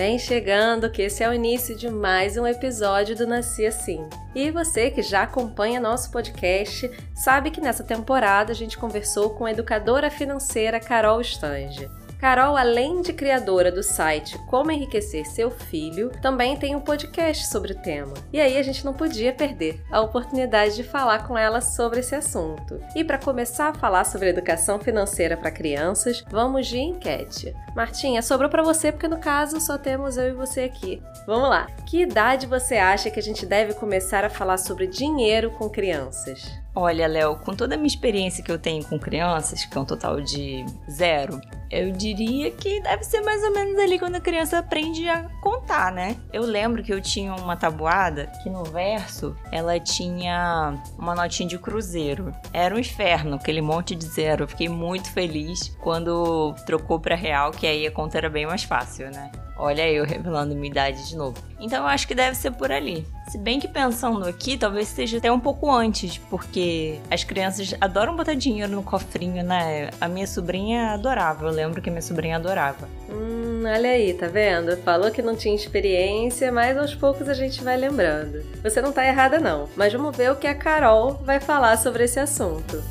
Vem chegando que esse é o início de mais um episódio do Nasci Assim. E você que já acompanha nosso podcast sabe que nessa temporada a gente conversou com a educadora financeira Carol Stange. Carol, além de criadora do site Como Enriquecer Seu Filho, também tem um podcast sobre o tema. E aí a gente não podia perder a oportunidade de falar com ela sobre esse assunto. E para começar a falar sobre educação financeira para crianças, vamos de enquete. Martinha, sobrou para você porque no caso só temos eu e você aqui. Vamos lá. Que idade você acha que a gente deve começar a falar sobre dinheiro com crianças? Olha, Léo, com toda a minha experiência que eu tenho com crianças, que é um total de zero, eu diria que deve ser mais ou menos ali quando a criança aprende a contar, né? Eu lembro que eu tinha uma tabuada que no verso ela tinha uma notinha de cruzeiro. Era um inferno, aquele monte de zero. Eu fiquei muito feliz quando trocou para real, que aí a conta era bem mais fácil, né? Olha eu revelando minha idade de novo. Então eu acho que deve ser por ali. Se bem que pensando aqui, talvez seja até um pouco antes, porque as crianças adoram botar dinheiro no cofrinho, né? A minha sobrinha adorava, eu lembro que a minha sobrinha adorava. Hum, olha aí, tá vendo? Falou que não tinha experiência, mas aos poucos a gente vai lembrando. Você não tá errada não, mas vamos ver o que a Carol vai falar sobre esse assunto.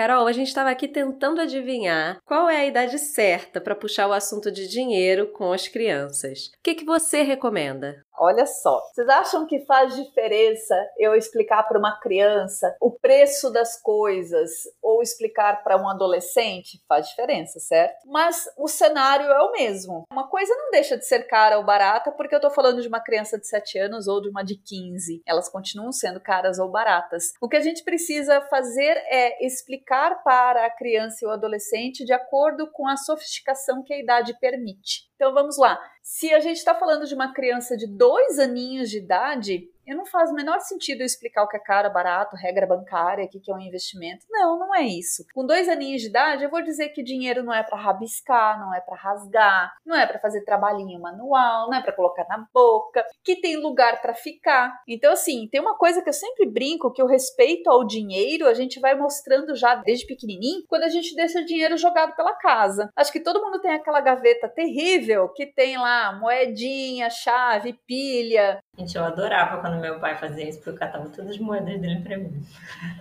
Carol, a gente estava aqui tentando adivinhar qual é a idade certa para puxar o assunto de dinheiro com as crianças. O que, que você recomenda? Olha só, vocês acham que faz diferença eu explicar para uma criança o preço das coisas ou explicar para um adolescente? Faz diferença, certo? Mas o cenário é o mesmo. Uma coisa não deixa de ser cara ou barata porque eu estou falando de uma criança de 7 anos ou de uma de 15. Elas continuam sendo caras ou baratas. O que a gente precisa fazer é explicar para a criança e o adolescente de acordo com a sofisticação que a idade permite. Então vamos lá. Se a gente está falando de uma criança de dois aninhos de idade, eu não faz o menor sentido eu explicar o que é caro, barato, regra bancária, o que é um investimento. Não, não é isso. Com dois aninhos de idade, eu vou dizer que dinheiro não é para rabiscar, não é para rasgar, não é para fazer trabalhinho manual, não é para colocar na boca, que tem lugar para ficar. Então, assim, tem uma coisa que eu sempre brinco, que o respeito ao dinheiro a gente vai mostrando já desde pequenininho, quando a gente deixa dinheiro jogado pela casa. Acho que todo mundo tem aquela gaveta terrível que tem lá moedinha, chave, pilha. Gente, eu adorava quando meu pai fazia isso, porque eu catava todas as moedas dele pra mim.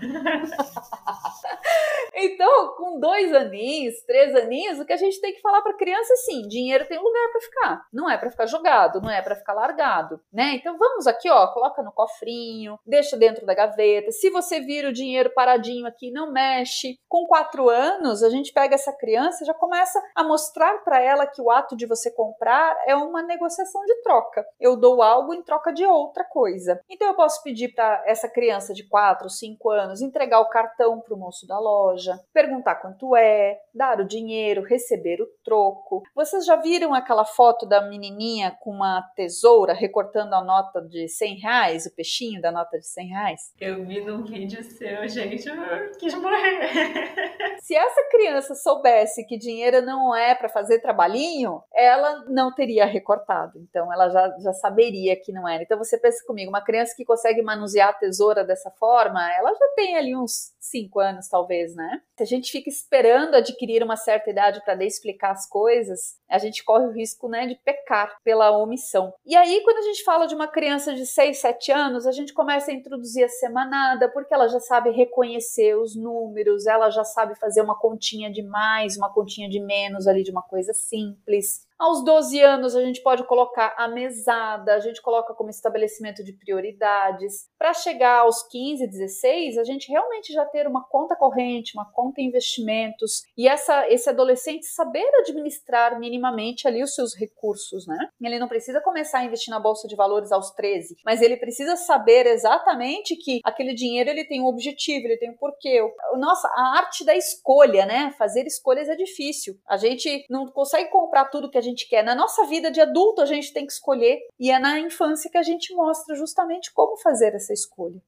então, com dois aninhos, três aninhos, o que a gente tem que falar para criança é assim: dinheiro tem lugar para ficar. Não é para ficar jogado, não é para ficar largado, né? Então vamos aqui, ó, coloca no cofrinho, deixa dentro da gaveta. Se você vira o dinheiro paradinho aqui, não mexe. Com quatro anos, a gente pega essa criança já começa a mostrar para ela que o ato de você comprar é uma negociação de troca. Eu dou algo em troca de outra coisa. Então eu posso pedir para essa criança de 4, 5 anos entregar o cartão para o moço da loja, perguntar quanto é, dar o dinheiro, receber o troco. Vocês já viram aquela foto da menininha com uma tesoura recortando a nota de 100 reais, o peixinho da nota de 100 reais? Eu vi num vídeo seu, gente, eu quis morrer. Se essa criança soubesse que dinheiro não é para fazer trabalhinho, ela não teria recortado. Então ela já, já saberia que não era. Então você pensa comigo, uma criança que consegue manusear a tesoura dessa forma, ela já tem ali uns 5 anos, talvez, né? Se a gente fica esperando adquirir uma certa idade para explicar as coisas, a gente corre o risco, né, de pecar pela omissão. E aí, quando a gente fala de uma criança de 6, 7 anos, a gente começa a introduzir a semanada, porque ela já sabe reconhecer os números, ela já sabe fazer uma continha de mais, uma continha de menos ali de uma coisa simples. Aos 12 anos, a gente pode colocar a mesada, a gente coloca como estabelecimento de prioridades. Para chegar aos 15, 16, a gente realmente já ter uma conta corrente, uma conta investimentos e essa, esse adolescente saber administrar minimamente ali os seus recursos, né? Ele não precisa começar a investir na bolsa de valores aos 13, mas ele precisa saber exatamente que aquele dinheiro ele tem um objetivo, ele tem um porquê. Nossa, a arte da escolha, né? Fazer escolhas é difícil. A gente não consegue comprar tudo que a gente gente quer. Na nossa vida de adulto, a gente tem que escolher, e é na infância que a gente mostra justamente como fazer essa escolha.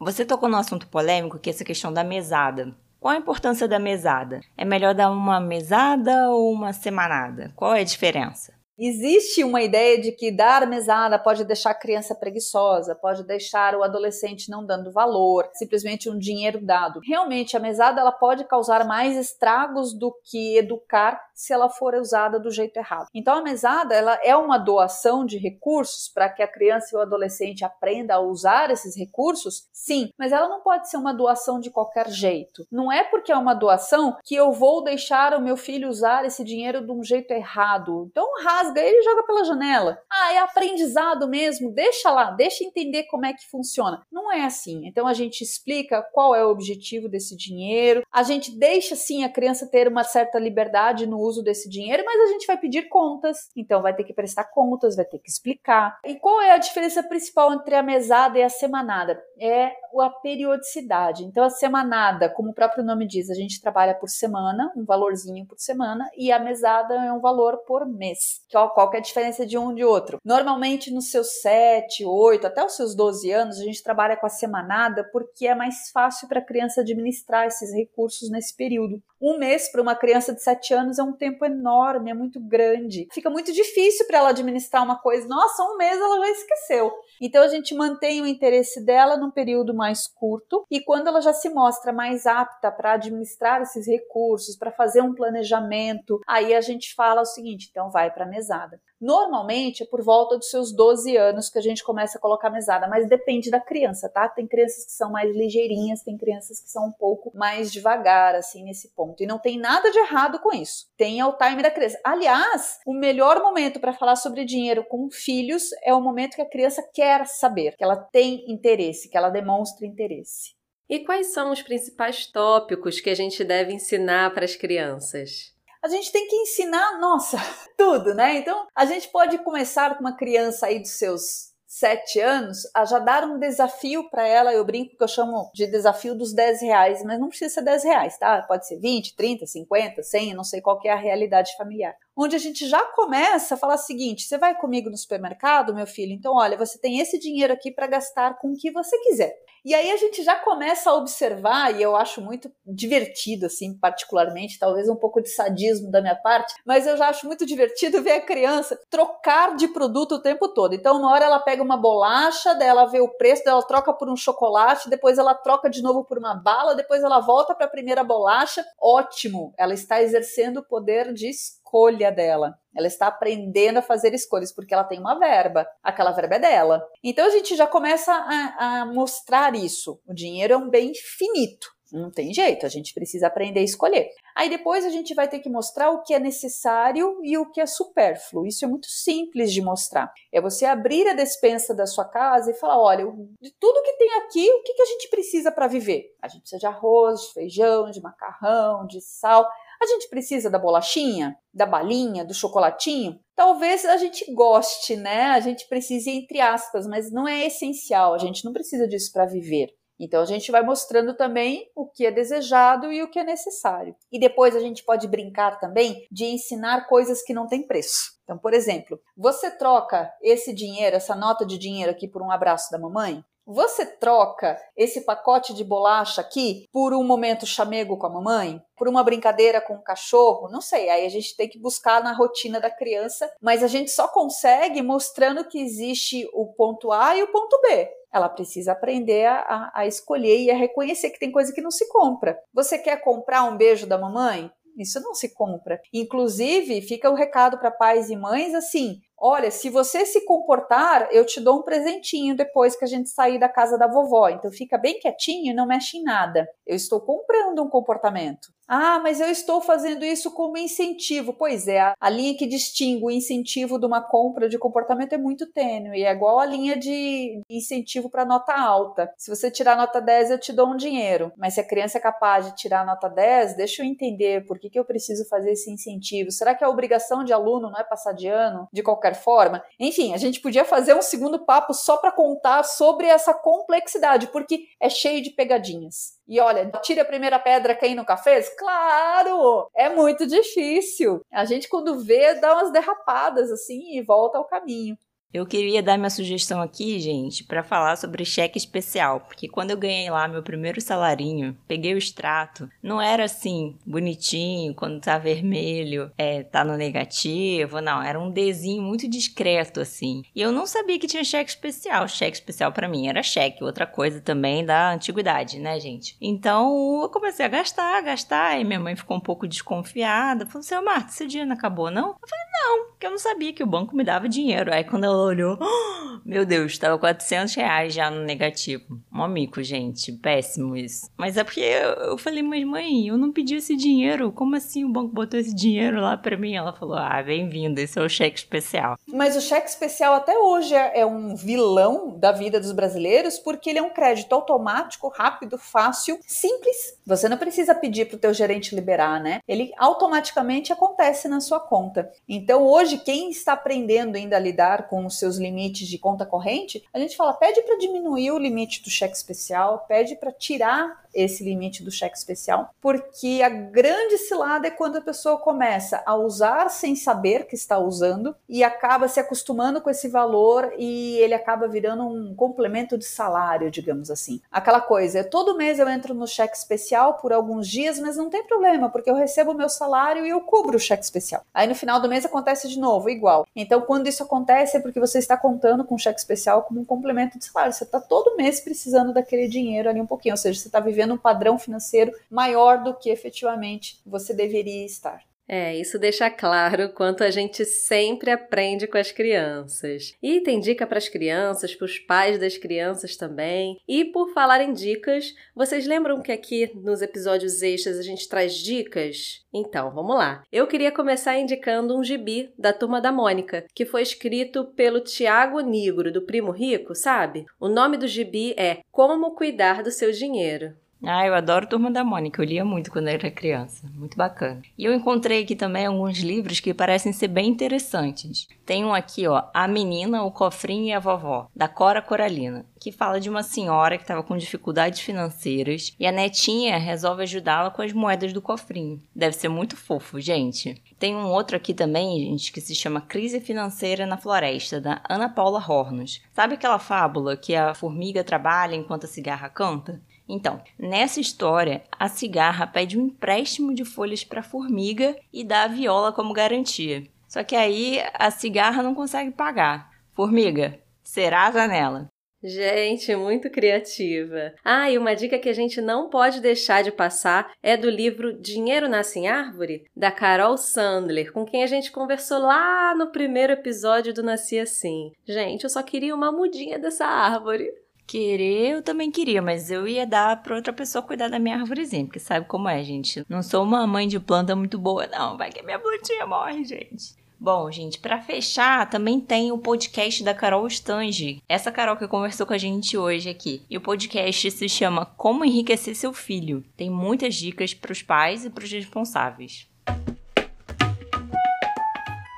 Você tocou no assunto polêmico, que é essa questão da mesada. Qual a importância da mesada? É melhor dar uma mesada ou uma semanada? Qual é a diferença? Existe uma ideia de que dar mesada pode deixar a criança preguiçosa, pode deixar o adolescente não dando valor, simplesmente um dinheiro dado. Realmente, a mesada ela pode causar mais estragos do que educar se ela for usada do jeito errado. Então, a mesada ela é uma doação de recursos para que a criança e o adolescente aprenda a usar esses recursos, sim, mas ela não pode ser uma doação de qualquer jeito. Não é porque é uma doação que eu vou deixar o meu filho usar esse dinheiro de um jeito errado. Então, rasga ele e joga pela janela. Ah, é aprendizado mesmo, deixa lá, deixa entender como é que funciona. Não é assim. Então a gente explica qual é o objetivo desse dinheiro, a gente deixa sim a criança ter uma certa liberdade no uso desse dinheiro, mas a gente vai pedir contas, então vai ter que prestar contas, vai ter que explicar. E qual é a diferença principal entre a mesada e a semanada? É a periodicidade. Então a semanada, como o próprio nome diz, a gente trabalha por semana, um valorzinho por semana, e a mesada é um valor por mês. Qual é a diferença de um de outro? Normalmente nos seus 7, 8, até os seus 12 anos, a gente trabalha com a semanada porque é mais fácil para a criança administrar esses recursos nesse período. Um mês para uma criança de 7 anos é um tempo enorme, é muito grande. Fica muito difícil para ela administrar uma coisa. Nossa, um mês ela já esqueceu. Então a gente mantém o interesse dela num período mais curto e quando ela já se mostra mais apta para administrar esses recursos, para fazer um planejamento, aí a gente fala o seguinte: então vai para a mesada. Normalmente é por volta dos seus 12 anos que a gente começa a colocar mesada, mas depende da criança, tá? Tem crianças que são mais ligeirinhas, tem crianças que são um pouco mais devagar, assim, nesse ponto. E não tem nada de errado com isso. Tem o time da criança. Aliás, o melhor momento para falar sobre dinheiro com filhos é o momento que a criança quer saber, que ela tem interesse, que ela demonstra interesse. E quais são os principais tópicos que a gente deve ensinar para as crianças? A gente tem que ensinar, nossa, tudo, né? Então, a gente pode começar com uma criança aí dos seus sete anos a já dar um desafio para ela. Eu brinco que eu chamo de desafio dos 10 reais, mas não precisa ser 10 reais, tá? Pode ser 20, 30, 50, 100, não sei qual é a realidade familiar onde a gente já começa a falar o seguinte: você vai comigo no supermercado, meu filho? Então, olha, você tem esse dinheiro aqui para gastar com o que você quiser. E aí a gente já começa a observar, e eu acho muito divertido, assim, particularmente, talvez um pouco de sadismo da minha parte, mas eu já acho muito divertido ver a criança trocar de produto o tempo todo. Então, uma hora ela pega uma bolacha, daí ela vê o preço, daí ela troca por um chocolate, depois ela troca de novo por uma bala, depois ela volta para a primeira bolacha. Ótimo! Ela está exercendo o poder de escolha dela. Ela está aprendendo a fazer escolhas porque ela tem uma verba. Aquela verba é dela. Então a gente já começa a, a mostrar isso. O dinheiro é um bem finito. Não tem jeito, a gente precisa aprender a escolher. Aí depois a gente vai ter que mostrar o que é necessário e o que é supérfluo. Isso é muito simples de mostrar. É você abrir a despensa da sua casa e falar: olha, de tudo que tem aqui, o que, que a gente precisa para viver? A gente precisa de arroz, de feijão, de macarrão, de sal. A gente precisa da bolachinha, da balinha, do chocolatinho? Talvez a gente goste, né? A gente precise, entre aspas, mas não é essencial. A gente não precisa disso para viver. Então a gente vai mostrando também o que é desejado e o que é necessário. E depois a gente pode brincar também de ensinar coisas que não têm preço. Então, por exemplo, você troca esse dinheiro, essa nota de dinheiro aqui por um abraço da mamãe? Você troca esse pacote de bolacha aqui por um momento chamego com a mamãe? Por uma brincadeira com o cachorro? Não sei, aí a gente tem que buscar na rotina da criança, mas a gente só consegue mostrando que existe o ponto A e o ponto B. Ela precisa aprender a, a escolher e a reconhecer que tem coisa que não se compra. Você quer comprar um beijo da mamãe? Isso não se compra. Inclusive, fica o recado para pais e mães assim: Olha, se você se comportar, eu te dou um presentinho depois que a gente sair da casa da vovó. Então fica bem quietinho e não mexe em nada. Eu estou comprando um comportamento. Ah, mas eu estou fazendo isso como incentivo. Pois é, a linha que distingue o incentivo de uma compra de comportamento é muito tênue. É igual a linha de incentivo para nota alta. Se você tirar nota 10, eu te dou um dinheiro. Mas se a criança é capaz de tirar nota 10, deixa eu entender por que, que eu preciso fazer esse incentivo. Será que a obrigação de aluno não é passar de ano de qualquer forma? Enfim, a gente podia fazer um segundo papo só para contar sobre essa complexidade, porque é cheio de pegadinhas. E olha, tira a primeira pedra quem nunca fez? Claro! É muito difícil. A gente, quando vê, dá umas derrapadas assim e volta ao caminho. Eu queria dar minha sugestão aqui, gente, para falar sobre cheque especial, porque quando eu ganhei lá meu primeiro salarinho, peguei o extrato, não era assim, bonitinho, quando tá vermelho, é, tá no negativo, não, era um Dzinho muito discreto assim. E eu não sabia que tinha cheque especial. Cheque especial para mim era cheque, outra coisa também da antiguidade, né, gente? Então, eu comecei a gastar, gastar, e minha mãe ficou um pouco desconfiada, falou: "Seu Marta, seu dinheiro acabou não?" Eu falei: "Não, porque eu não sabia que o banco me dava dinheiro". Aí quando ela olhou, oh, meu Deus, tava 400 reais já no negativo. Mó mico, gente. Péssimo isso. Mas é porque eu, eu falei, mas mãe, eu não pedi esse dinheiro. Como assim o banco botou esse dinheiro lá pra mim? Ela falou, ah, bem-vindo, esse é o cheque especial. Mas o cheque especial até hoje é, é um vilão da vida dos brasileiros porque ele é um crédito automático, rápido, fácil, simples. Você não precisa pedir pro teu gerente liberar, né? Ele automaticamente acontece na sua conta. Então hoje, quem está aprendendo ainda a lidar com seus limites de conta corrente, a gente fala, pede para diminuir o limite do cheque especial, pede para tirar esse limite do cheque especial, porque a grande cilada é quando a pessoa começa a usar sem saber que está usando e acaba se acostumando com esse valor e ele acaba virando um complemento de salário, digamos assim. Aquela coisa, todo mês eu entro no cheque especial por alguns dias, mas não tem problema, porque eu recebo o meu salário e eu cubro o cheque especial. Aí no final do mês acontece de novo, igual. Então, quando isso acontece é porque você está contando com o cheque especial como um complemento de salário. Você está todo mês precisando daquele dinheiro ali um pouquinho, ou seja, você está vivendo um padrão financeiro maior do que efetivamente você deveria estar. É, isso deixa claro quanto a gente sempre aprende com as crianças. E tem dica para as crianças, para os pais das crianças também. E por falar em dicas, vocês lembram que aqui nos episódios extras a gente traz dicas? Então, vamos lá. Eu queria começar indicando um gibi da Turma da Mônica, que foi escrito pelo Tiago Nigro, do Primo Rico, sabe? O nome do gibi é Como Cuidar do Seu Dinheiro. Ah, eu adoro Turma da Mônica, eu lia muito quando era criança, muito bacana. E eu encontrei aqui também alguns livros que parecem ser bem interessantes. Tem um aqui, ó, A Menina, o Cofrinho e a Vovó, da Cora Coralina, que fala de uma senhora que estava com dificuldades financeiras e a netinha resolve ajudá-la com as moedas do cofrinho. Deve ser muito fofo, gente. Tem um outro aqui também, gente, que se chama Crise Financeira na Floresta, da Ana Paula Hornos. Sabe aquela fábula que a formiga trabalha enquanto a cigarra canta? Então, nessa história, a cigarra pede um empréstimo de folhas para a formiga e dá a viola como garantia. Só que aí a cigarra não consegue pagar. Formiga, será a janela. Gente, muito criativa. Ah, e uma dica que a gente não pode deixar de passar é do livro Dinheiro Nasce em Árvore, da Carol Sandler, com quem a gente conversou lá no primeiro episódio do Nasci Assim. Gente, eu só queria uma mudinha dessa árvore. Querer, eu também queria, mas eu ia dar pra outra pessoa cuidar da minha árvorezinha, porque sabe como é, gente? Não sou uma mãe de planta muito boa, não. Vai que minha plantinha morre, gente. Bom, gente, para fechar, também tem o podcast da Carol Stange. Essa Carol que conversou com a gente hoje aqui. E o podcast se chama Como Enriquecer Seu Filho. Tem muitas dicas para os pais e para os responsáveis.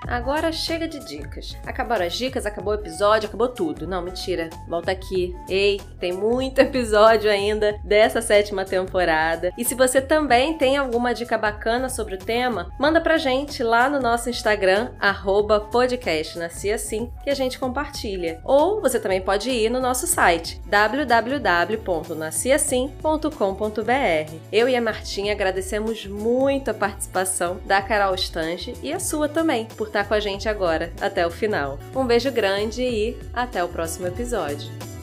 Agora chega de dicas. Acabaram as dicas, acabou o episódio, acabou tudo. Não, mentira. Volta aqui. Ei, tem muito episódio ainda dessa sétima temporada. E se você também tem alguma dica bacana sobre o tema, manda pra gente lá no nosso Instagram, arroba podcast Nasci Assim, que a gente compartilha. Ou você também pode ir no nosso site, www.nasciassim.com.br. Eu e a Martinha agradecemos muito a participação da Carol Stange e a sua também, por estar com a gente agora até o final. Um beijo grande e até o próximo episódio.